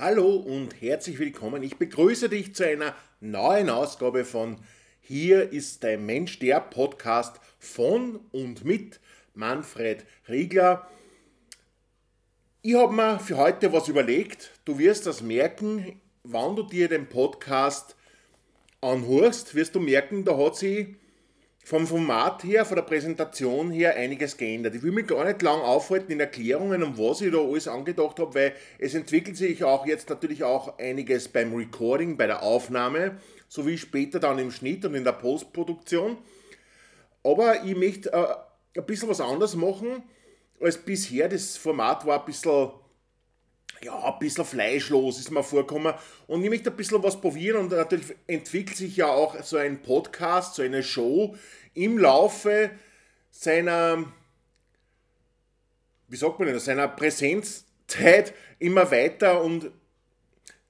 Hallo und herzlich willkommen. Ich begrüße dich zu einer neuen Ausgabe von Hier ist dein Mensch, der Podcast von und mit Manfred Riegler. Ich habe mir für heute was überlegt. Du wirst das merken, wann du dir den Podcast anhörst, wirst du merken, da hat sich vom Format her, von der Präsentation her einiges geändert. Ich will mich gar nicht lang aufhalten in Erklärungen, um was ich da alles angedacht habe, weil es entwickelt sich auch jetzt natürlich auch einiges beim Recording, bei der Aufnahme, sowie später dann im Schnitt und in der Postproduktion. Aber ich möchte äh, ein bisschen was anderes machen als bisher. Das Format war ein bisschen ja, ein bisschen fleischlos ist mir vorgekommen und ich möchte ein bisschen was probieren und natürlich entwickelt sich ja auch so ein Podcast, so eine Show im Laufe seiner, wie sagt man denn, seiner Präsenzzeit immer weiter und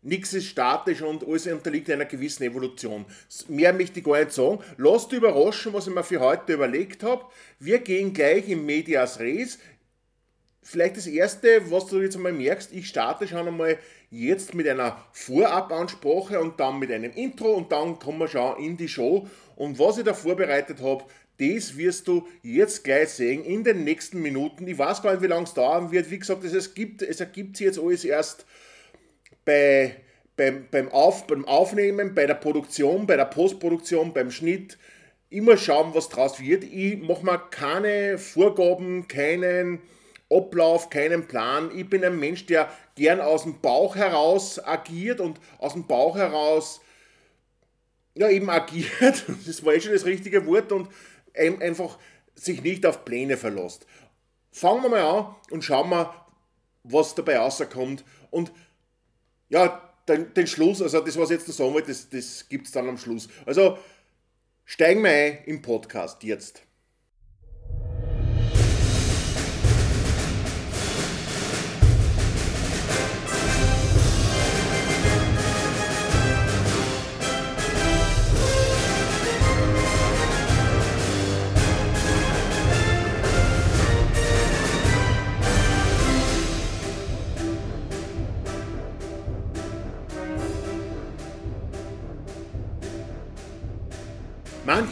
nichts ist statisch und alles unterliegt einer gewissen Evolution. Mehr möchte ich gar nicht sagen. Lasst überraschen, was ich mir für heute überlegt habe. Wir gehen gleich im Medias Res vielleicht das Erste, was du jetzt einmal merkst, ich starte schon einmal jetzt mit einer Vorabansprache und dann mit einem Intro und dann kommen wir schon in die Show. Und was ich da vorbereitet habe, das wirst du jetzt gleich sehen in den nächsten Minuten. Ich weiß gar nicht, wie lange es dauern wird. Wie gesagt, es, gibt, es ergibt sich jetzt alles erst bei, beim, beim, Auf, beim Aufnehmen, bei der Produktion, bei der Postproduktion, beim Schnitt. Immer schauen, was draus wird. Ich mache mir keine Vorgaben, keinen Ablauf, keinen Plan. Ich bin ein Mensch, der gern aus dem Bauch heraus agiert und aus dem Bauch heraus ja eben agiert. Das war eh schon das richtige Wort und einfach sich nicht auf Pläne verlässt. Fangen wir mal an und schauen wir, was dabei rauskommt. Und ja, den, den Schluss, also das, was ich jetzt noch sagen wollte, das, das gibt es dann am Schluss. Also steigen wir ein im Podcast jetzt.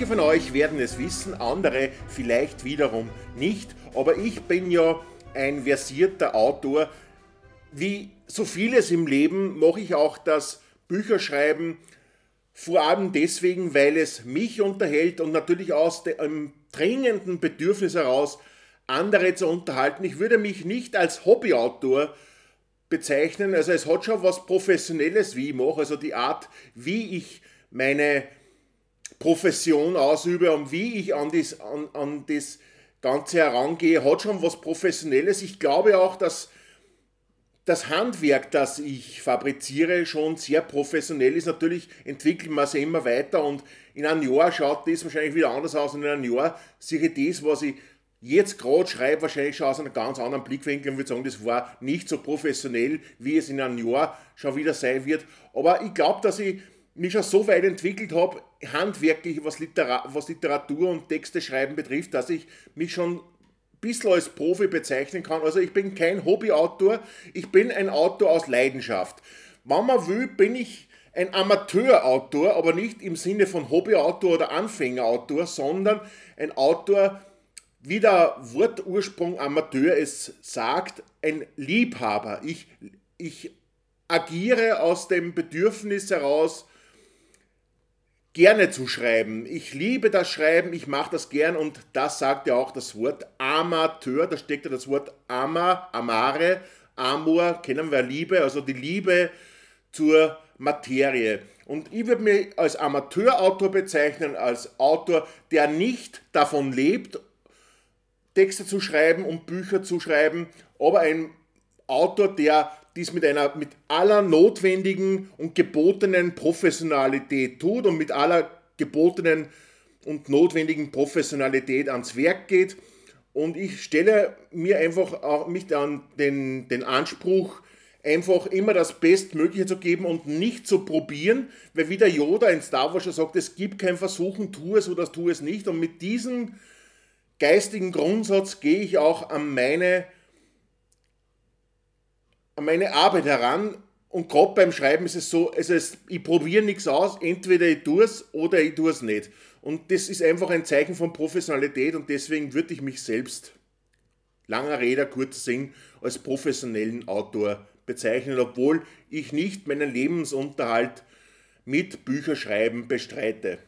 Manche von euch werden es wissen, andere vielleicht wiederum nicht. Aber ich bin ja ein versierter Autor. Wie so vieles im Leben mache ich auch das Bücherschreiben vor allem deswegen, weil es mich unterhält und natürlich aus dem dringenden Bedürfnis heraus, andere zu unterhalten. Ich würde mich nicht als Hobbyautor bezeichnen. Also es hat schon was Professionelles, wie ich mache. Also die Art, wie ich meine Profession ausübe und wie ich an das, an, an das Ganze herangehe, hat schon was Professionelles. Ich glaube auch, dass das Handwerk, das ich fabriziere, schon sehr professionell ist. Natürlich entwickelt man sich immer weiter und in einem Jahr schaut das wahrscheinlich wieder anders aus und in einem Jahr sehe ich das, was ich jetzt gerade schreibe, wahrscheinlich schon aus einem ganz anderen Blickwinkel und würde sagen, das war nicht so professionell, wie es in einem Jahr schon wieder sein wird. Aber ich glaube, dass ich mich schon so weit entwickelt habe, handwerklich, was, Litera was Literatur und Texte schreiben betrifft, dass ich mich schon ein bisschen als Profi bezeichnen kann. Also ich bin kein Hobbyautor, ich bin ein Autor aus Leidenschaft. Wenn man will, bin ich ein Amateurautor, aber nicht im Sinne von Hobbyautor oder Anfängerautor, sondern ein Autor, wie der Wortursprung Amateur es sagt, ein Liebhaber. Ich, ich agiere aus dem Bedürfnis heraus, gerne zu schreiben. Ich liebe das Schreiben, ich mache das gern und das sagt ja auch das Wort Amateur, da steckt ja das Wort Ama, Amare, Amor, kennen wir Liebe, also die Liebe zur Materie. Und ich würde mich als Amateurautor bezeichnen, als Autor, der nicht davon lebt, Texte zu schreiben und Bücher zu schreiben, aber ein Autor, der dies mit einer mit aller notwendigen und gebotenen Professionalität tut und mit aller gebotenen und notwendigen Professionalität ans Werk geht. Und ich stelle mir einfach auch mich an den, den Anspruch, einfach immer das Bestmögliche zu geben und nicht zu probieren, weil wie der Yoda in Star Wars schon sagt, es gibt kein Versuchen, tu es oder tu es nicht. Und mit diesem geistigen Grundsatz gehe ich auch an meine meine Arbeit heran, Und gerade beim Schreiben ist es so, also ich probiere nichts aus, entweder ich tue es oder ich tue es nicht. Und das ist einfach ein Zeichen von Professionalität und deswegen würde ich mich selbst, langer Rede, kurzer Sinn, als professionellen Autor bezeichnen, obwohl ich nicht meinen Lebensunterhalt mit Bücherschreiben bestreite.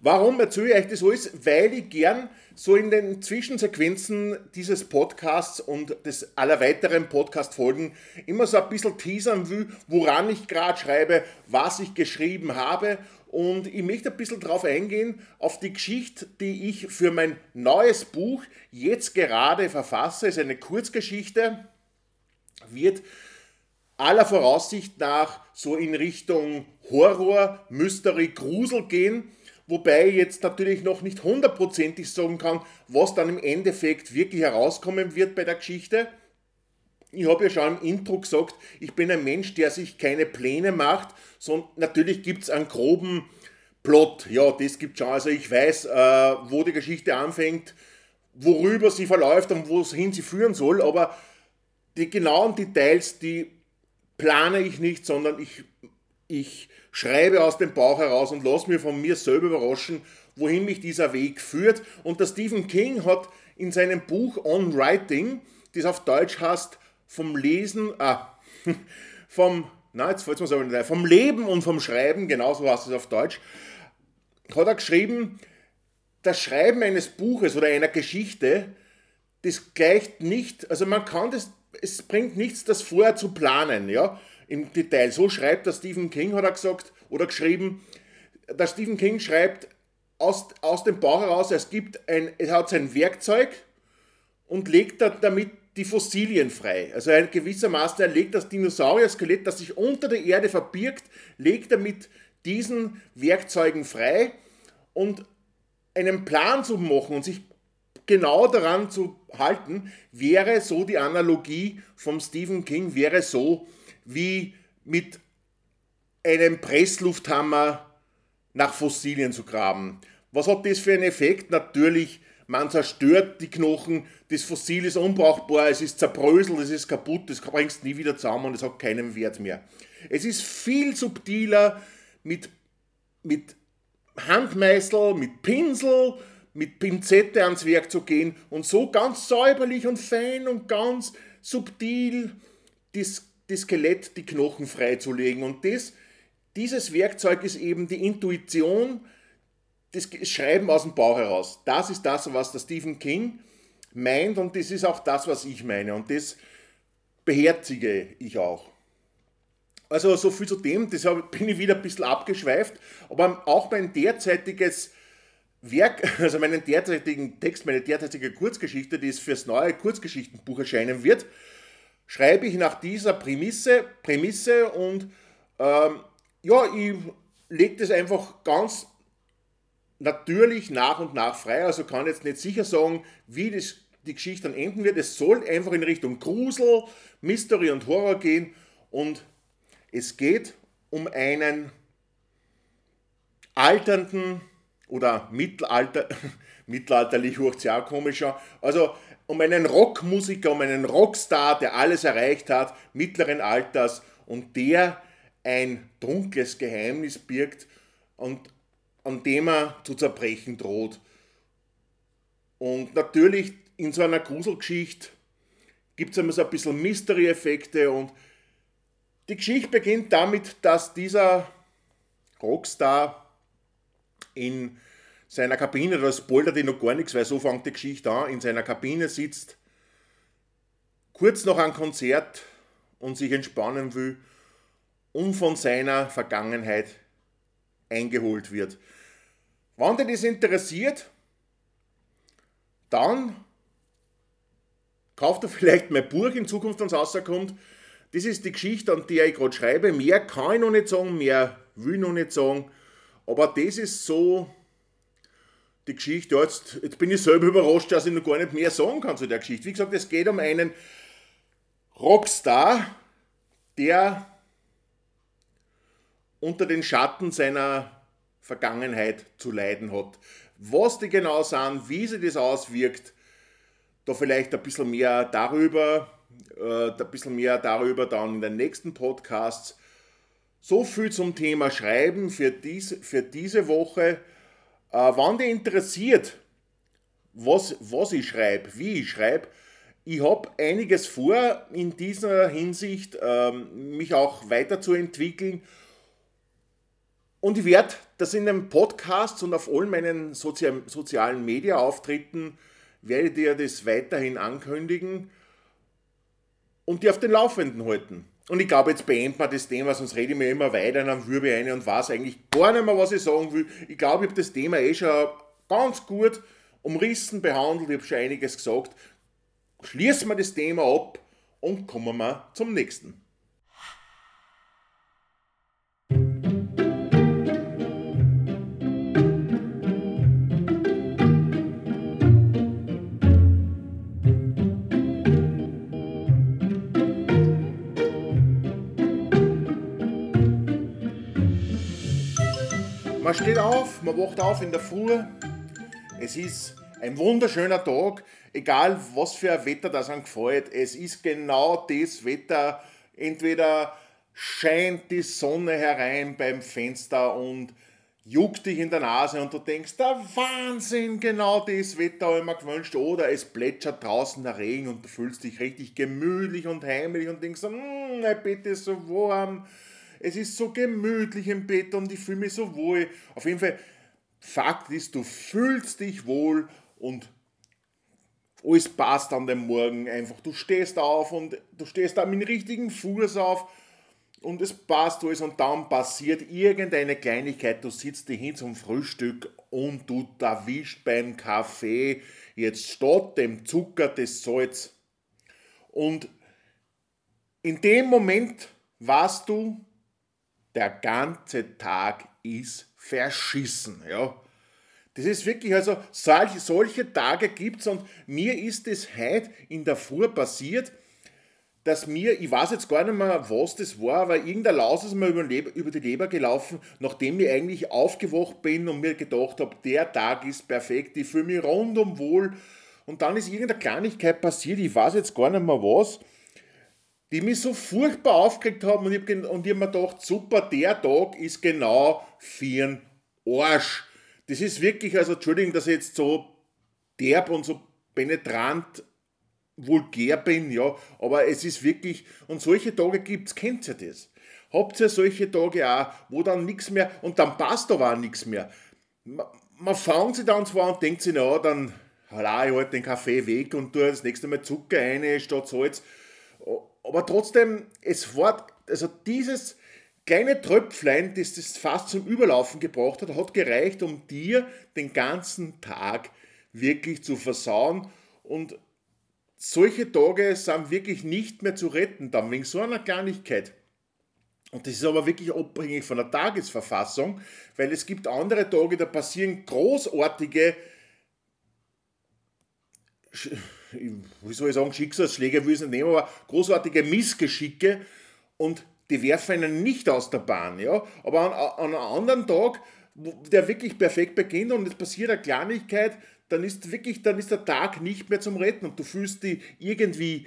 Warum erzähle ich euch das alles? Weil ich gern so in den Zwischensequenzen dieses Podcasts und des aller weiteren Podcast-Folgen immer so ein bisschen teasern will, woran ich gerade schreibe, was ich geschrieben habe. Und ich möchte ein bisschen darauf eingehen, auf die Geschichte, die ich für mein neues Buch jetzt gerade verfasse. Es ist eine Kurzgeschichte, wird aller Voraussicht nach so in Richtung Horror, Mystery, Grusel gehen wobei ich jetzt natürlich noch nicht hundertprozentig sagen kann, was dann im Endeffekt wirklich herauskommen wird bei der Geschichte. Ich habe ja schon im Intro gesagt, ich bin ein Mensch, der sich keine Pläne macht, sondern natürlich gibt es einen groben Plot. Ja, das gibt schon. Also ich weiß, äh, wo die Geschichte anfängt, worüber sie verläuft und wohin sie führen soll, aber die genauen Details, die plane ich nicht, sondern ich, ich schreibe aus dem Bauch heraus und lasse mir von mir selber überraschen, wohin mich dieser Weg führt. Und der Stephen King hat in seinem Buch On Writing, das auf Deutsch heißt, vom Lesen, ah, vom, na, jetzt fällt es mir so nicht vom Leben und vom Schreiben, genauso heißt es auf Deutsch, hat er geschrieben, das Schreiben eines Buches oder einer Geschichte, das gleicht nicht, also man kann das, es bringt nichts, das vorher zu planen, ja im Detail. So schreibt der Stephen King, hat er gesagt, oder geschrieben. Der Stephen King schreibt aus, aus dem Bauch heraus, es gibt ein, er hat sein Werkzeug und legt damit die Fossilien frei. Also ein gewissermaßen, er legt das Dinosaurier-Skelett, das sich unter der Erde verbirgt, legt damit diesen Werkzeugen frei und einen Plan zu machen und sich genau daran zu halten, wäre so die Analogie vom Stephen King, wäre so, wie mit einem Presslufthammer nach Fossilien zu graben. Was hat das für einen Effekt? Natürlich, man zerstört die Knochen, das Fossil ist unbrauchbar, es ist zerbröselt, es ist kaputt, das bringst nie wieder zusammen und es hat keinen Wert mehr. Es ist viel subtiler mit, mit Handmeißel, mit Pinsel, mit Pinzette ans Werk zu gehen und so ganz säuberlich und fein und ganz subtil das das Skelett, die Knochen freizulegen. Und das, dieses Werkzeug ist eben die Intuition, das Schreiben aus dem Bauch heraus. Das ist das, was der Stephen King meint und das ist auch das, was ich meine. Und das beherzige ich auch. Also so viel zu dem, deshalb bin ich wieder ein bisschen abgeschweift, aber auch mein derzeitiges Werk, also meinen derzeitigen Text, meine derzeitige Kurzgeschichte, die es fürs neue Kurzgeschichtenbuch erscheinen wird, schreibe ich nach dieser Prämisse, Prämisse und ähm, ja, ich lege das einfach ganz natürlich nach und nach frei. Also kann jetzt nicht sicher sagen, wie das, die Geschichte dann enden wird. Es soll einfach in Richtung Grusel, Mystery und Horror gehen und es geht um einen alternden oder Mittelalter, mittelalterlich hoch sehr komischer, also um einen Rockmusiker, um einen Rockstar, der alles erreicht hat, mittleren Alters und der ein dunkles Geheimnis birgt und an dem er zu zerbrechen droht. Und natürlich in so einer Gruselgeschichte gibt es immer so ein bisschen Mystery-Effekte und die Geschichte beginnt damit, dass dieser Rockstar in seiner Kabine, da spoilert ich noch gar nichts, weil so fängt die Geschichte an, in seiner Kabine sitzt, kurz noch ein Konzert und sich entspannen will und von seiner Vergangenheit eingeholt wird. Wenn dir das interessiert, dann kauft er vielleicht mein Buch in Zukunft, wenn es rauskommt. Das ist die Geschichte, an der ich gerade schreibe. Mehr kann ich noch nicht sagen, mehr will ich noch nicht sagen. Aber das ist so die Geschichte, jetzt, jetzt bin ich selber überrascht, dass ich noch gar nicht mehr sagen kann zu der Geschichte. Wie gesagt, es geht um einen Rockstar, der unter den Schatten seiner Vergangenheit zu leiden hat. Was die genau sind, wie sich das auswirkt, da vielleicht ein bisschen mehr darüber äh, ein bisschen mehr darüber dann in den nächsten Podcasts. So viel zum Thema Schreiben für, dies, für diese Woche. Äh, wann dich interessiert, was, was ich schreibe, wie ich schreibe, ich habe einiges vor in dieser Hinsicht, ähm, mich auch weiterzuentwickeln. Und ich werde das in den Podcasts und auf allen meinen Sozi sozialen Media-Auftritten, werde dir das weiterhin ankündigen und die auf den Laufenden halten. Und ich glaube, jetzt beenden wir das Thema, sonst rede ich mir immer weiter, dann würde ich eine und weiß eigentlich gar nicht mehr, was ich sagen will. Ich glaube, ich habe das Thema eh schon ganz gut umrissen behandelt, ich habe schon einiges gesagt. Schließen wir das Thema ab und kommen wir zum nächsten. Man steht auf, man wacht auf in der Früh. Es ist ein wunderschöner Tag, egal was für ein Wetter das einem gefällt. Es ist genau das Wetter. Entweder scheint die Sonne herein beim Fenster und juckt dich in der Nase und du denkst, der Wahnsinn, genau das Wetter habe ich mir gewünscht. Oder es plätschert draußen der Regen und du fühlst dich richtig gemütlich und heimlich und denkst, hm, mein Bett ist so warm es ist so gemütlich im Bett und ich fühle mich so wohl. Auf jeden Fall, Fakt ist, du fühlst dich wohl und alles passt an dem Morgen einfach. Du stehst auf und du stehst da mit dem richtigen Fuß auf und es passt alles und dann passiert irgendeine Kleinigkeit. Du sitzt dich hin zum Frühstück und du erwischt beim Kaffee jetzt statt dem Zucker das Salz. Und in dem Moment weißt du, der ganze Tag ist verschissen. Ja. Das ist wirklich, also solche, solche Tage gibt es und mir ist es heute in der Früh passiert, dass mir, ich weiß jetzt gar nicht mehr, was das war, aber irgendein Laus ist mir über, über die Leber gelaufen, nachdem ich eigentlich aufgewacht bin und mir gedacht habe, der Tag ist perfekt, ich fühle mich rundum wohl. Und dann ist irgendeine Kleinigkeit passiert, ich weiß jetzt gar nicht mehr was die mich so furchtbar aufgeregt haben und ich habe hab mir gedacht, super, der Tag ist genau für Arsch. Das ist wirklich, also Entschuldigung, dass ich jetzt so derb und so penetrant vulgär bin, ja, aber es ist wirklich, und solche Tage gibt es, kennt ihr das? Habt ihr solche Tage auch, wo dann nichts mehr, und dann passt aber auch nichts mehr. Man, man fangt sich dann zwar und denkt sich, na, dann hala ich halt den Kaffee weg und tue das nächste Mal Zucker rein statt Salz aber trotzdem, es war, also dieses kleine Tröpflein, das das fast zum Überlaufen gebracht hat, hat gereicht, um dir den ganzen Tag wirklich zu versauen. Und solche Tage sind wirklich nicht mehr zu retten, dann wegen so einer Kleinigkeit. Und das ist aber wirklich abhängig von der Tagesverfassung, weil es gibt andere Tage, da passieren großartige wie soll ich sagen, Schicksalsschläge will ich nicht nehmen, aber großartige Missgeschicke und die werfen einen nicht aus der Bahn. Ja? Aber an, an einem anderen Tag, der wirklich perfekt beginnt und es passiert eine Kleinigkeit, dann ist wirklich, dann ist der Tag nicht mehr zum Retten und du fühlst dich irgendwie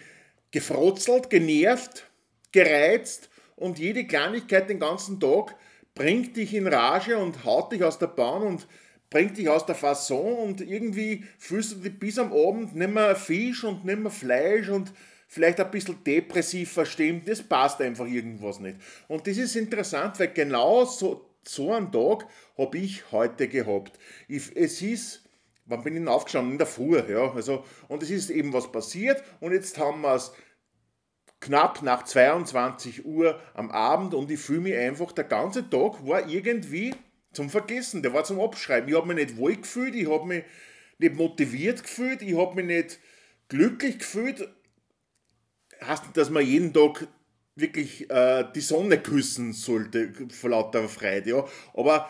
gefrotzelt, genervt, gereizt und jede Kleinigkeit den ganzen Tag bringt dich in Rage und haut dich aus der Bahn und bringt dich aus der Fasson und irgendwie fühlst du dich bis am Abend nicht mehr Fisch und nicht mehr Fleisch und vielleicht ein bisschen depressiv verstimmt. Das passt einfach irgendwas nicht. Und das ist interessant, weil genau so, so einen Tag habe ich heute gehabt. Ich, es ist, wann bin ich denn aufgestanden? In der Früh, ja. Also, und es ist eben was passiert und jetzt haben wir es knapp nach 22 Uhr am Abend und ich fühle mich einfach, der ganze Tag war irgendwie zum Vergessen, der war zum Abschreiben. Ich habe mich nicht wohl gefühlt, ich habe mich nicht motiviert gefühlt, ich habe mich nicht glücklich gefühlt. Heißt nicht, dass man jeden Tag wirklich äh, die Sonne küssen sollte vor lauter Freude, ja. Aber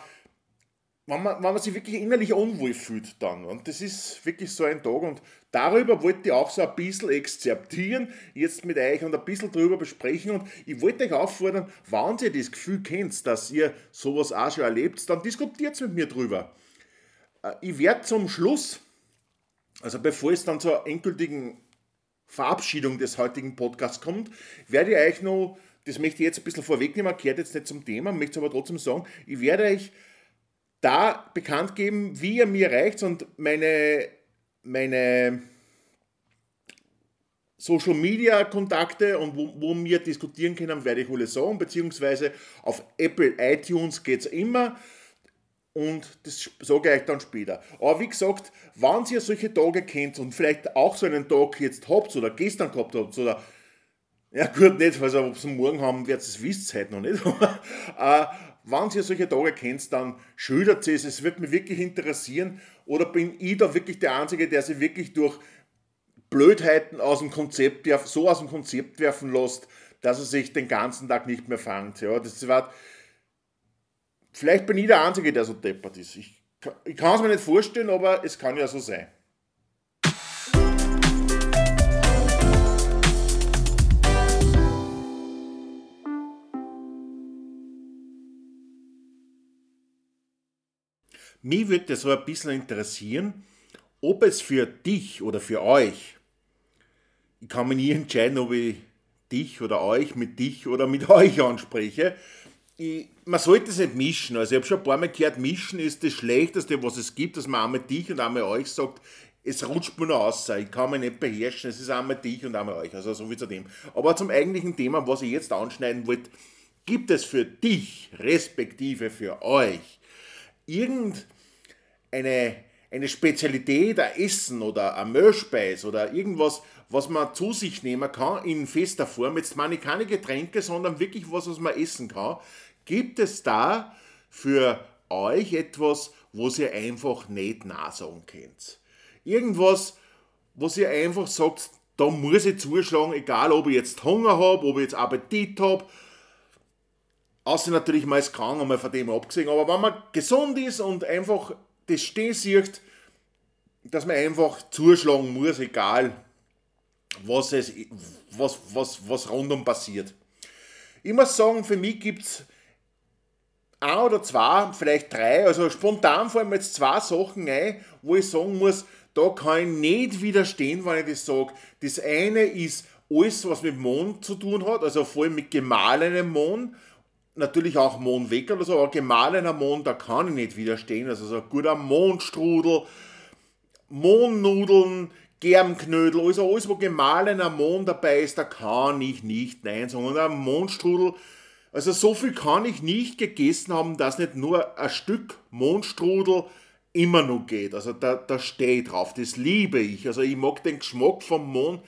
wenn man, wenn man sich wirklich innerlich unwohl fühlt dann. Und das ist wirklich so ein Tag. Und darüber wollte ich auch so ein bisschen exzerptieren, jetzt mit euch und ein bisschen drüber besprechen. Und ich wollte euch auffordern, wenn ihr das Gefühl kennt, dass ihr sowas auch schon erlebt, dann diskutiert mit mir drüber. Äh, ich werde zum Schluss, also bevor es dann zur endgültigen Verabschiedung des heutigen Podcasts kommt, werde ich euch noch, das möchte ich jetzt ein bisschen vorwegnehmen, kehrt jetzt nicht zum Thema, möchte es aber trotzdem sagen, ich werde euch da bekannt geben, wie ihr mir erreicht und meine, meine Social Media Kontakte und wo, wo wir diskutieren können, werde ich alles sagen, beziehungsweise auf Apple iTunes geht es immer und das sage ich euch dann später. Aber wie gesagt, wenn ihr solche Tage kennt und vielleicht auch so einen Tag jetzt habt oder gestern gehabt habt oder ja gut, nicht, also ob sie morgen haben, wird es wisst heute noch nicht. wenn ihr solche Tage kennt, dann schildert es. Es wird mich wirklich interessieren. Oder bin ich da wirklich der Einzige, der sich wirklich durch Blödheiten aus dem Konzept, so aus dem Konzept werfen lässt, dass er sich den ganzen Tag nicht mehr fängt. Ja, das war, vielleicht bin ich der Einzige, der so deppert ist. Ich, ich kann es mir nicht vorstellen, aber es kann ja so sein. Mich würde so ein bisschen interessieren, ob es für dich oder für euch ich kann mich nie entscheiden, ob ich dich oder euch mit dich oder mit euch anspreche. Ich, man sollte es nicht mischen. Also ich habe schon ein paar Mal gehört, mischen ist das Schlechteste, was es gibt, dass man einmal dich und einmal euch sagt, es rutscht mir nur aus, ich kann mich nicht beherrschen, es ist einmal dich und einmal euch, also so wie zu dem. Aber zum eigentlichen Thema, was ich jetzt anschneiden wollte, gibt es für dich, respektive für euch, irgendeine eine Spezialität, ein Essen oder ein Mehlspeis oder irgendwas, was man zu sich nehmen kann in fester Form, jetzt meine ich keine Getränke, sondern wirklich was, was man essen kann, gibt es da für euch etwas, was ihr einfach nicht nachsagen könnt. Irgendwas, was ihr einfach sagt, da muss ich zuschlagen, egal ob ich jetzt Hunger habe, ob ich jetzt Appetit habe, außer natürlich mal ist krank, einmal von dem abgesehen, aber wenn man gesund ist und einfach das stehen sieht, dass man einfach zuschlagen muss, egal was, es, was, was, was rundum passiert. Ich muss sagen, für mich gibt es ein oder zwei, vielleicht drei, also spontan fallen mir jetzt zwei Sachen ein, wo ich sagen muss, da kann ich nicht widerstehen, wenn ich das sage. Das eine ist alles, was mit Mond zu tun hat, also vor allem mit gemahlenem Mond, natürlich auch weg oder so, aber gemahlener Mond, da kann ich nicht widerstehen. Also so ein guter Mondstrudel, Mohnnudeln, Germknödel, also alles, wo gemahlener Mohn dabei ist, da kann ich nicht nein sagen. Und ein Mohnstrudel, also so viel kann ich nicht gegessen haben, dass nicht nur ein Stück Mohnstrudel immer noch geht. Also da, da stehe ich drauf, das liebe ich. Also ich mag den Geschmack vom Mohn.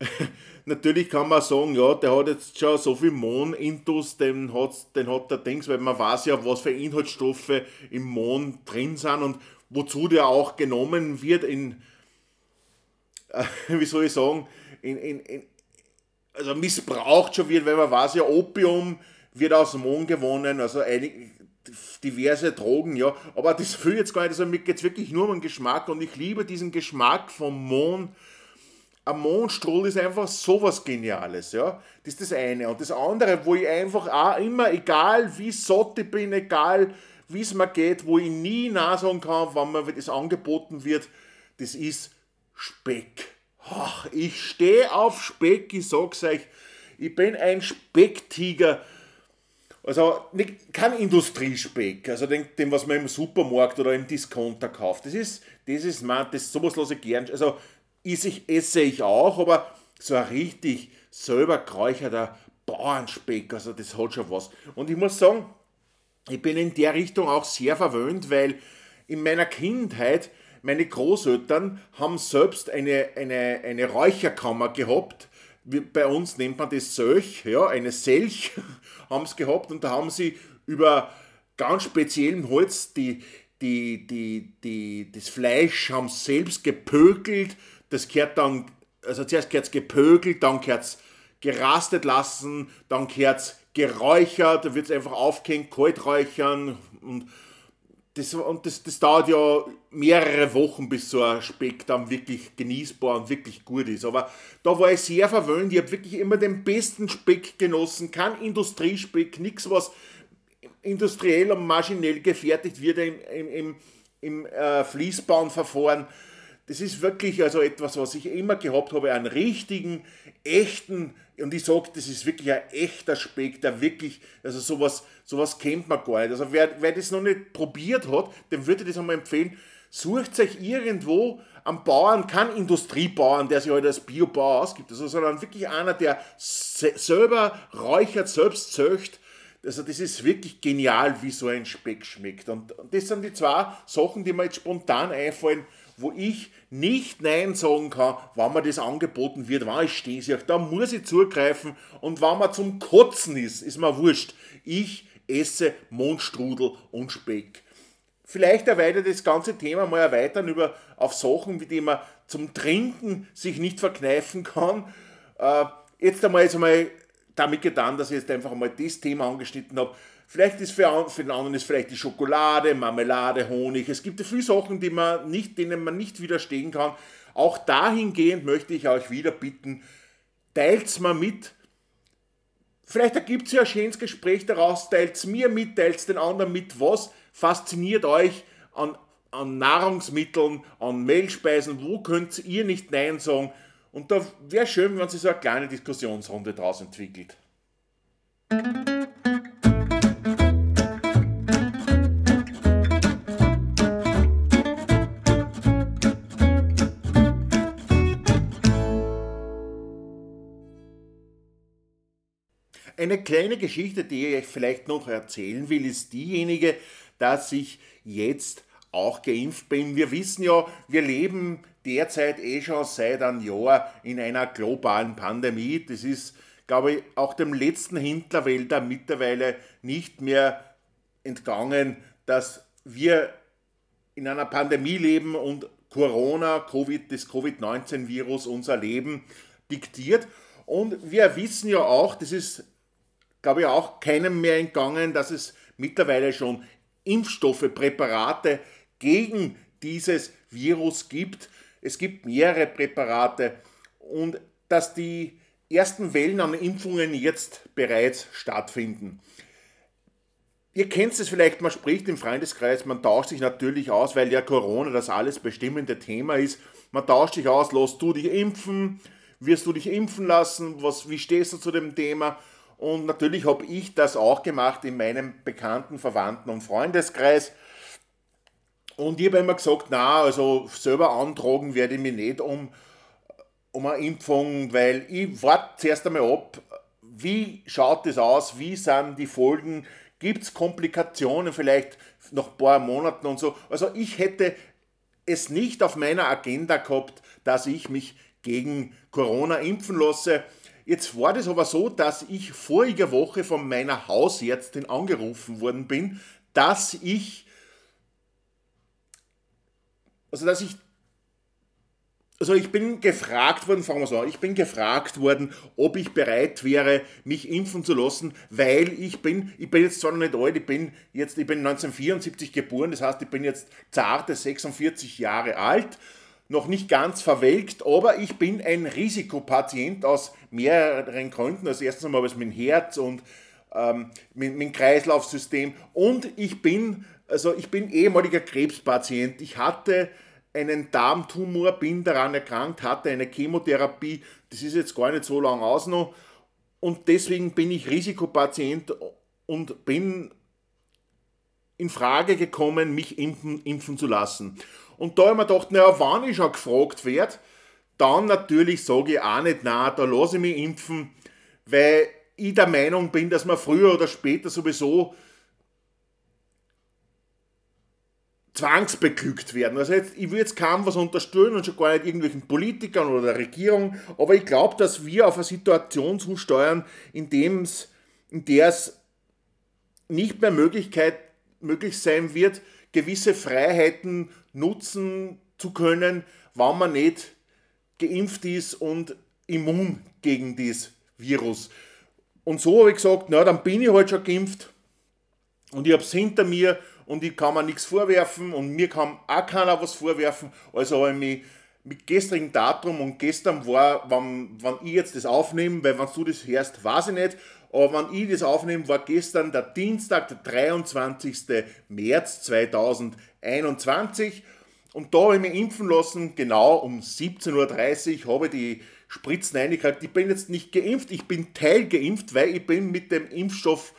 Natürlich kann man sagen, ja, der hat jetzt schon so viel Mohn-Intus, den hat, den hat der Dings, weil man weiß ja, was für Inhaltsstoffe im Mohn drin sind und wozu der auch genommen wird in wie soll ich sagen, in, in, in, also missbraucht schon wird, weil man weiß ja, Opium wird aus dem Mond gewonnen, also einige, diverse Drogen, ja, aber das will jetzt gar nicht, also mir geht es wirklich nur um den Geschmack und ich liebe diesen Geschmack vom Mond. Ein Mondstrudel ist einfach sowas Geniales, ja. Das ist das eine. Und das andere, wo ich einfach auch immer, egal wie satt ich bin, egal wie es mir geht, wo ich nie nachsagen kann, wann mir das angeboten wird, das ist Speck. Ach, ich stehe auf Speck, ich sag's euch, ich bin ein Specktiger. Also nicht, kein Industriespeck, also den, den, was man im Supermarkt oder im Discounter kauft. Das ist, das ist man, das sowas lasse ich gern. Also esse ich, esse ich auch, aber so ein richtig selber kräucherter Bauernspeck, also das hat schon was. Und ich muss sagen, ich bin in der Richtung auch sehr verwöhnt, weil in meiner Kindheit meine Großeltern haben selbst eine, eine, eine Räucherkammer gehabt. Bei uns nennt man das Sölch, ja, eine Selch haben sie gehabt und da haben sie über ganz speziellen Holz die, die, die, die, das Fleisch haben selbst gepökelt. Das gehört dann, also zuerst gehört es gepökelt, dann gehört es gerastet lassen, dann gehört es geräuchert, da wird es einfach aufgehängt, kalt räuchern und das, und das, das dauert ja mehrere Wochen, bis so ein Speck dann wirklich genießbar und wirklich gut ist. Aber da war ich sehr verwöhnt. Ich habe wirklich immer den besten Speck genossen. Kein Industriespeck, nichts, was industriell und maschinell gefertigt wird im, im, im, im äh, Fließbauenverfahren. Das ist wirklich also etwas, was ich immer gehabt habe, einen richtigen, echten, und ich sage, das ist wirklich ein echter Speck, der wirklich, also sowas, sowas kennt man gar nicht. Also wer, wer das noch nicht probiert hat, dem würde ich das einmal empfehlen, sucht euch irgendwo am Bauern, kein Industriebauern, der sich halt als Biobauer ausgibt, also, sondern wirklich einer, der selber räuchert, selbst zöcht. Also das ist wirklich genial, wie so ein Speck schmeckt. Und das sind die zwei Sachen, die mir jetzt spontan einfallen, wo ich nicht Nein sagen kann, wann mir das angeboten wird, wann ich stehe. Ich da muss ich zugreifen und wann man zum Kotzen ist, ist mir wurscht. Ich esse Mondstrudel und Speck. Vielleicht erweitert das ganze Thema mal erweitern über, auf Sachen, wie die man zum Trinken sich nicht verkneifen kann. Äh, jetzt einmal, jetzt einmal damit getan, dass ich jetzt einfach mal das Thema angeschnitten habe. Vielleicht ist für, für den anderen ist vielleicht die Schokolade, Marmelade, Honig. Es gibt viele Sachen, die man nicht, denen man nicht widerstehen kann. Auch dahingehend möchte ich euch wieder bitten, teilt es mal mit. Vielleicht ergibt es ja ein schönes Gespräch daraus, teilt es mir mit, teilt es den anderen mit, was fasziniert euch an, an Nahrungsmitteln, an Mehlspeisen, wo könnt ihr nicht Nein sagen? Und da wäre schön, wenn sich so eine kleine Diskussionsrunde daraus entwickelt. Eine kleine Geschichte, die ich euch vielleicht noch erzählen will, ist diejenige, dass ich jetzt auch geimpft bin. Wir wissen ja, wir leben derzeit eh schon seit einem Jahr in einer globalen Pandemie. Das ist, glaube ich, auch dem letzten Hinterwälder mittlerweile nicht mehr entgangen, dass wir in einer Pandemie leben und Corona, COVID, das Covid-19-Virus unser Leben diktiert. Und wir wissen ja auch, das ist glaube ich, auch keinem mehr entgangen, dass es mittlerweile schon Impfstoffe, Präparate gegen dieses Virus gibt. Es gibt mehrere Präparate und dass die ersten Wellen an Impfungen jetzt bereits stattfinden. Ihr kennt es vielleicht, man spricht im Freundeskreis, man tauscht sich natürlich aus, weil ja Corona das alles bestimmende Thema ist. Man tauscht sich aus, lass du dich impfen, wirst du dich impfen lassen, was, wie stehst du zu dem Thema? Und natürlich habe ich das auch gemacht in meinem bekannten Verwandten- und Freundeskreis. Und ich habe immer gesagt, na, also selber antragen werde ich mich nicht um, um eine Impfung, weil ich warte zuerst einmal ab, wie schaut das aus, wie sind die Folgen, gibt es Komplikationen vielleicht nach ein paar Monaten und so. Also ich hätte es nicht auf meiner Agenda gehabt, dass ich mich gegen Corona impfen lasse. Jetzt war das aber so, dass ich vorige Woche von meiner Hausärztin angerufen worden bin, dass ich, also dass ich, also ich bin gefragt worden, fangen wir so an, ich bin gefragt worden, ob ich bereit wäre, mich impfen zu lassen, weil ich bin, ich bin jetzt zwar noch nicht alt, ich bin jetzt, ich bin 1974 geboren, das heißt, ich bin jetzt zarte 46 Jahre alt noch nicht ganz verwelkt, aber ich bin ein Risikopatient aus mehreren Gründen. Also erstens einmal was mit Herz und ähm, mit, mit Kreislaufsystem und ich bin, also ich bin ehemaliger Krebspatient. Ich hatte einen Darmtumor, bin daran erkrankt, hatte eine Chemotherapie, das ist jetzt gar nicht so lang aus noch und deswegen bin ich Risikopatient und bin in Frage gekommen, mich impfen, impfen zu lassen. Und da habe ich mir gedacht, naja, wann ich schon gefragt werde, dann natürlich sage ich auch nicht, na, da lasse ich mich impfen, weil ich der Meinung bin, dass man früher oder später sowieso zwangsbeglückt werden. Also jetzt, ich will jetzt kaum was unterstellen und schon gar nicht irgendwelchen Politikern oder der Regierung, aber ich glaube, dass wir auf eine Situation zusteuern, in, in der es nicht mehr Möglichkeit, möglich sein wird, gewisse Freiheiten nutzen zu können, wenn man nicht geimpft ist und immun gegen dieses Virus. Und so habe ich gesagt, na, dann bin ich halt schon geimpft und ich habe es hinter mir und ich kann mir nichts vorwerfen und mir kann auch keiner was vorwerfen. Also habe ich mich mit gestrigen Datum und gestern war, wann, wann ich jetzt das aufnehme, weil wenn du das hörst, weiß ich nicht, aber wenn ich das aufnehme, war gestern der Dienstag, der 23. März 2021 Und da habe ich mich impfen lassen, genau um 17.30 Uhr habe ich die Spritzen eingekriegt. Ich bin jetzt nicht geimpft, ich bin teilgeimpft, weil ich bin mit dem Impfstoff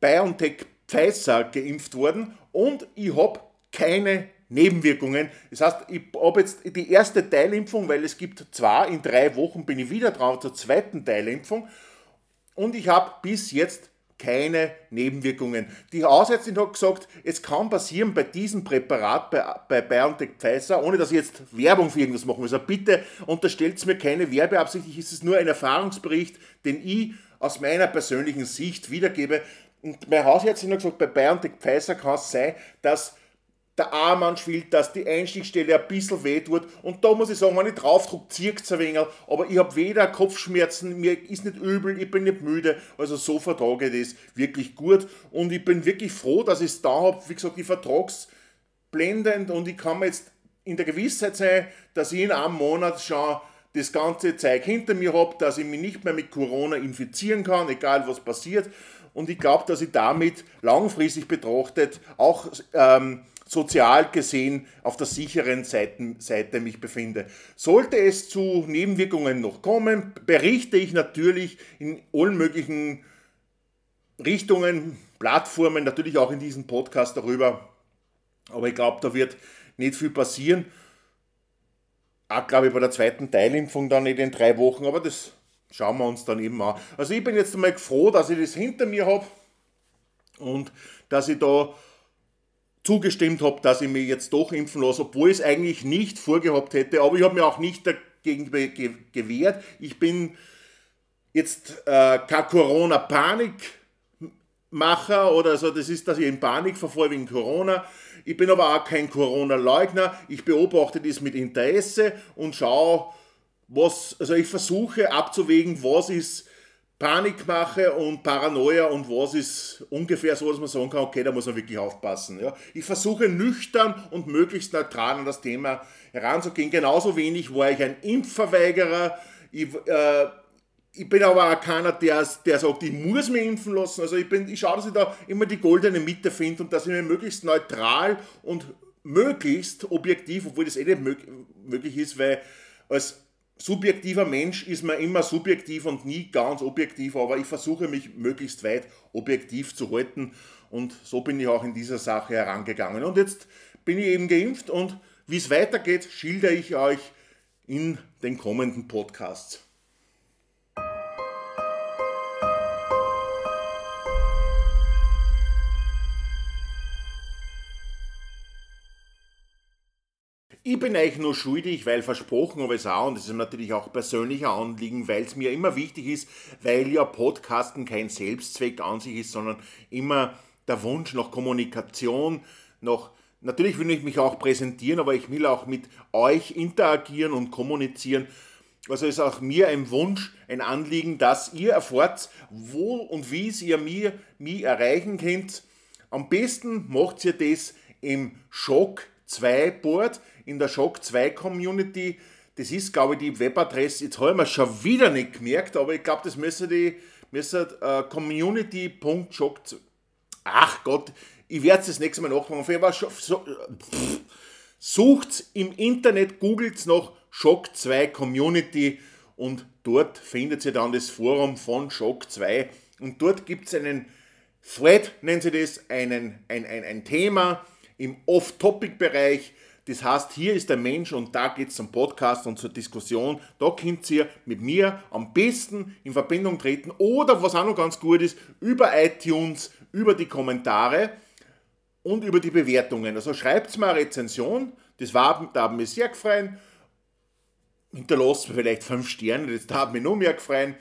BioNTech Pfizer geimpft worden und ich habe keine Nebenwirkungen. Das heißt, ich habe jetzt die erste Teilimpfung, weil es gibt zwei, in drei Wochen bin ich wieder drauf zur zweiten Teilimpfung und ich habe bis jetzt keine Nebenwirkungen. Die Hausärztin hat gesagt, es kann passieren bei diesem Präparat, bei, bei BioNTech Pfizer, ohne dass ich jetzt Werbung für irgendwas machen muss. Also bitte unterstellt mir keine Werbeabsicht, es ist nur ein Erfahrungsbericht, den ich aus meiner persönlichen Sicht wiedergebe. Und meine Hausärztin hat gesagt, bei BioNTech Pfizer kann es sein, dass der Arm anschwillt, dass die Einstichstelle ein bisschen weh tut. Und da muss ich sagen, wenn ich draufdrucke, zieht es ein wenig, aber ich habe weder Kopfschmerzen, mir ist nicht übel, ich bin nicht müde. Also so vertrage ich das wirklich gut. Und ich bin wirklich froh, dass ich es da habe. Wie gesagt, ich vertrage es blendend und ich kann mir jetzt in der Gewissheit sein, dass ich in einem Monat schon das ganze Zeug hinter mir habe, dass ich mich nicht mehr mit Corona infizieren kann, egal was passiert. Und ich glaube, dass ich damit langfristig betrachtet auch ähm, sozial gesehen auf der sicheren Seite, mich befinde. Sollte es zu Nebenwirkungen noch kommen, berichte ich natürlich in allen möglichen Richtungen, Plattformen, natürlich auch in diesem Podcast darüber. Aber ich glaube, da wird nicht viel passieren. Auch glaube ich bei der zweiten Teilimpfung dann nicht in drei Wochen, aber das schauen wir uns dann eben an. Also ich bin jetzt einmal froh, dass ich das hinter mir habe und dass ich da zugestimmt habe, dass ich mich jetzt doch impfen lasse, obwohl ich es eigentlich nicht vorgehabt hätte, aber ich habe mir auch nicht dagegen gewehrt. Ich bin jetzt äh, kein Corona-Panikmacher oder so, das ist, dass ich in Panik verfalle wegen Corona. Ich bin aber auch kein Corona-Leugner. Ich beobachte das mit Interesse und schaue, was, also ich versuche abzuwägen, was ist Panikmache und Paranoia und was ist ungefähr so, dass man sagen kann, okay, da muss man wirklich aufpassen. Ja. Ich versuche nüchtern und möglichst neutral an das Thema heranzugehen. Genauso wenig war ich ein Impfverweigerer. Ich, äh, ich bin aber auch keiner, der, der sagt, ich muss mich impfen lassen. Also ich, bin, ich schaue, dass ich da immer die goldene Mitte finde und dass ich mir möglichst neutral und möglichst objektiv, obwohl das eh nicht möglich ist, weil als subjektiver Mensch ist man immer subjektiv und nie ganz objektiv, aber ich versuche mich möglichst weit objektiv zu halten und so bin ich auch in dieser Sache herangegangen. Und jetzt bin ich eben geimpft und wie es weitergeht, schildere ich euch in den kommenden Podcasts. Ich bin eigentlich nur schuldig, weil versprochen habe ich auch und das ist natürlich auch persönlicher Anliegen, weil es mir immer wichtig ist, weil ja Podcasten kein Selbstzweck an sich ist, sondern immer der Wunsch nach Kommunikation, nach Natürlich will ich mich auch präsentieren, aber ich will auch mit euch interagieren und kommunizieren. Also ist auch mir ein Wunsch, ein Anliegen, dass ihr erfahrt, wo und wie ihr mir, mich erreichen könnt. Am besten macht ihr das im Shock 2 Board in der Shock 2 Community. Das ist, glaube ich, die Webadresse. Jetzt habe ich schon wieder nicht gemerkt, aber ich glaube, das müsste die müsste, äh, community.shock. Ach Gott, ich werde es das nächste Mal nachmachen. Auf jeden Fall so, sucht im Internet, googelt nach Shock 2 Community und dort findet ihr dann das Forum von Shock 2 und dort gibt es einen Thread, nennen sie das, einen, ein, ein, ein Thema im Off-Topic-Bereich, das heißt, hier ist der Mensch und da geht es zum Podcast und zur Diskussion. Da könnt ihr mit mir am besten in Verbindung treten oder, was auch noch ganz gut ist, über iTunes, über die Kommentare und über die Bewertungen. Also schreibt mir eine Rezension, das war, da haben wir sehr gefreut. Hinterlasst mir vielleicht fünf Sterne, das da haben wir noch mehr gefreut.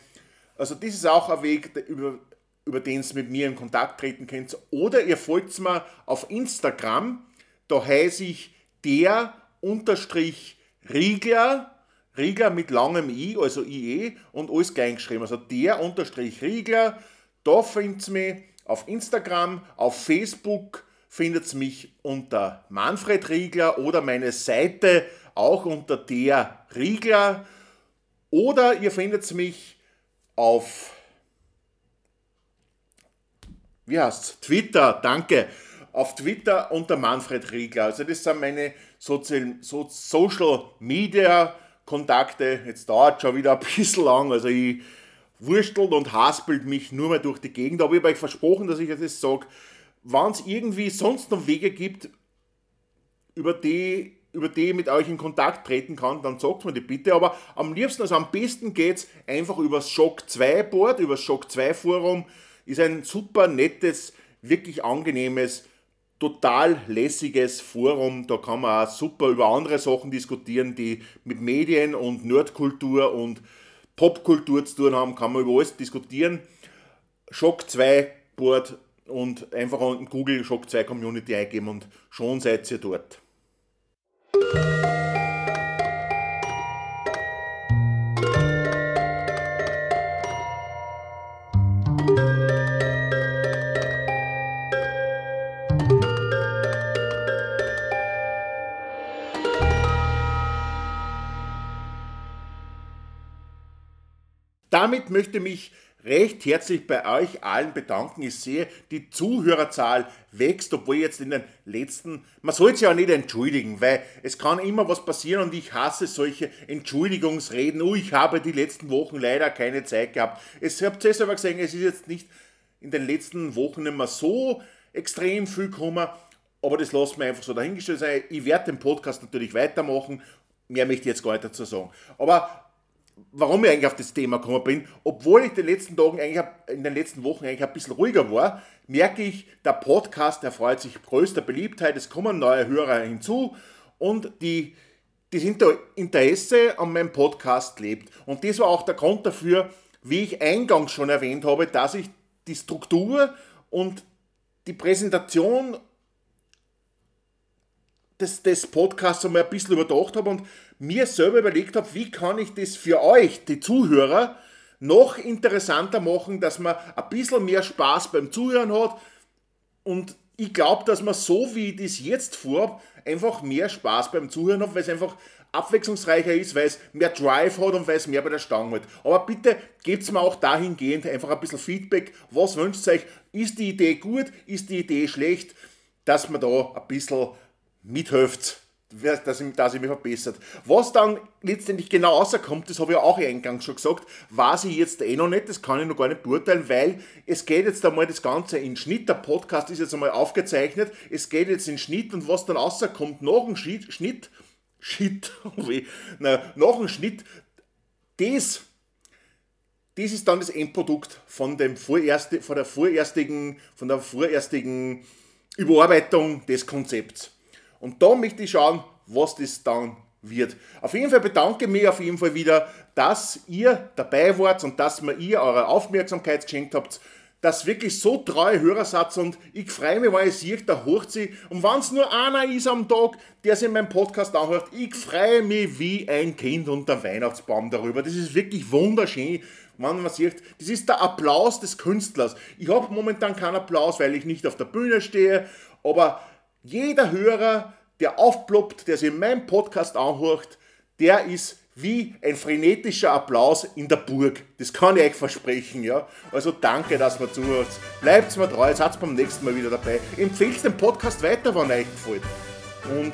Also das ist auch ein Weg, über, über den ihr mit mir in Kontakt treten könnt. Oder ihr folgt mir auf Instagram, da heiße ich der unterstrich Riegler, Riegler mit langem I, also IE und alles klein geschrieben. Also der unterstrich Riegler, da findet ihr mich auf Instagram, auf Facebook findet ihr mich unter Manfred Riegler oder meine Seite auch unter der Riegler. Oder ihr findet mich auf wie heißt's? Twitter, danke auf Twitter unter Manfred Riegler. Also das sind meine Sozial so Social Media Kontakte. Jetzt dauert schon wieder ein bisschen lang. Also ich wurstelt und haspelt mich nur mehr durch die Gegend. Aber ich habe euch versprochen, dass ich das sage. Wenn es irgendwie sonst noch Wege gibt, über die, über die ich mit euch in Kontakt treten kann, dann sagt mir die bitte. Aber am liebsten, also am besten geht es einfach über das Shock 2 Board, über das Shock 2 Forum. Ist ein super nettes, wirklich angenehmes, total lässiges Forum. Da kann man auch super über andere Sachen diskutieren, die mit Medien und Nerdkultur und Popkultur zu tun haben, kann man über alles diskutieren. Shock 2 Board und einfach in Google Shock 2 Community eingeben und schon seid ihr dort. Damit möchte ich mich recht herzlich bei euch allen bedanken. Ich sehe, die Zuhörerzahl wächst, obwohl jetzt in den letzten, man soll es ja auch nicht entschuldigen, weil es kann immer was passieren und ich hasse solche Entschuldigungsreden. Oh, ich habe die letzten Wochen leider keine Zeit gehabt. Es habt ihr selber gesehen, es ist jetzt nicht in den letzten Wochen immer so extrem viel gekommen, aber das lasst mir einfach so dahingestellt sein. Ich werde den Podcast natürlich weitermachen. Mehr möchte ich jetzt gar nicht dazu sagen. Aber warum ich eigentlich auf das Thema gekommen bin, obwohl ich in den letzten Tagen eigentlich, in den letzten Wochen eigentlich ein bisschen ruhiger war, merke ich, der Podcast erfreut sich größter Beliebtheit, es kommen neue Hörer hinzu und die, das Interesse an meinem Podcast lebt. Und das war auch der Grund dafür, wie ich eingangs schon erwähnt habe, dass ich die Struktur und die Präsentation des, des Podcasts einmal ein bisschen überdacht habe und mir selber überlegt habe, wie kann ich das für euch, die Zuhörer, noch interessanter machen, dass man ein bisschen mehr Spaß beim Zuhören hat. Und ich glaube, dass man so wie ich das jetzt vorhabe, einfach mehr Spaß beim Zuhören hat, weil es einfach abwechslungsreicher ist, weil es mehr Drive hat und weil es mehr bei der Stange hat. Aber bitte gebt mir auch dahingehend einfach ein bisschen Feedback. Was wünscht ihr euch? Ist die Idee gut? Ist die Idee schlecht? Dass man da ein bisschen mithilft dass ich, dass ich mich verbessert. Was dann letztendlich genau rauskommt, das habe ich auch eingangs schon gesagt, weiß ich jetzt eh noch nicht, das kann ich noch gar nicht beurteilen, weil es geht jetzt einmal das Ganze in Schnitt, der Podcast ist jetzt einmal aufgezeichnet, es geht jetzt in Schnitt und was dann rauskommt nach dem Schnitt, Schnitt, Shit, na, nach dem Schnitt, das, das ist dann das Endprodukt von, dem vorerste, von, der vorerstigen, von der vorerstigen Überarbeitung des Konzepts. Und da möchte ich schauen, was das dann wird. Auf jeden Fall bedanke ich mich auf jeden Fall wieder, dass ihr dabei wart und dass mir ihr eure Aufmerksamkeit geschenkt habt. Dass wirklich so treue Hörer seid und ich freue mich, weil ich sehe, da hocht sie. Und wenn es nur einer ist am Tag, der sich in meinem Podcast anhört, ich freue mich wie ein Kind unter Weihnachtsbaum darüber. Das ist wirklich wunderschön wenn man sieht, das ist der Applaus des Künstlers. Ich habe momentan keinen Applaus, weil ich nicht auf der Bühne stehe, aber jeder Hörer, der aufploppt, der sich in meinem Podcast anhört, der ist wie ein frenetischer Applaus in der Burg. Das kann ich euch versprechen, ja. Also danke, dass ihr zuhört. Bleibt mir treu, seid beim nächsten Mal wieder dabei. Empfehlt den Podcast weiter, wenn euch gefällt. Und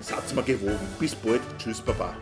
seid mir gewogen. Bis bald. Tschüss, Baba.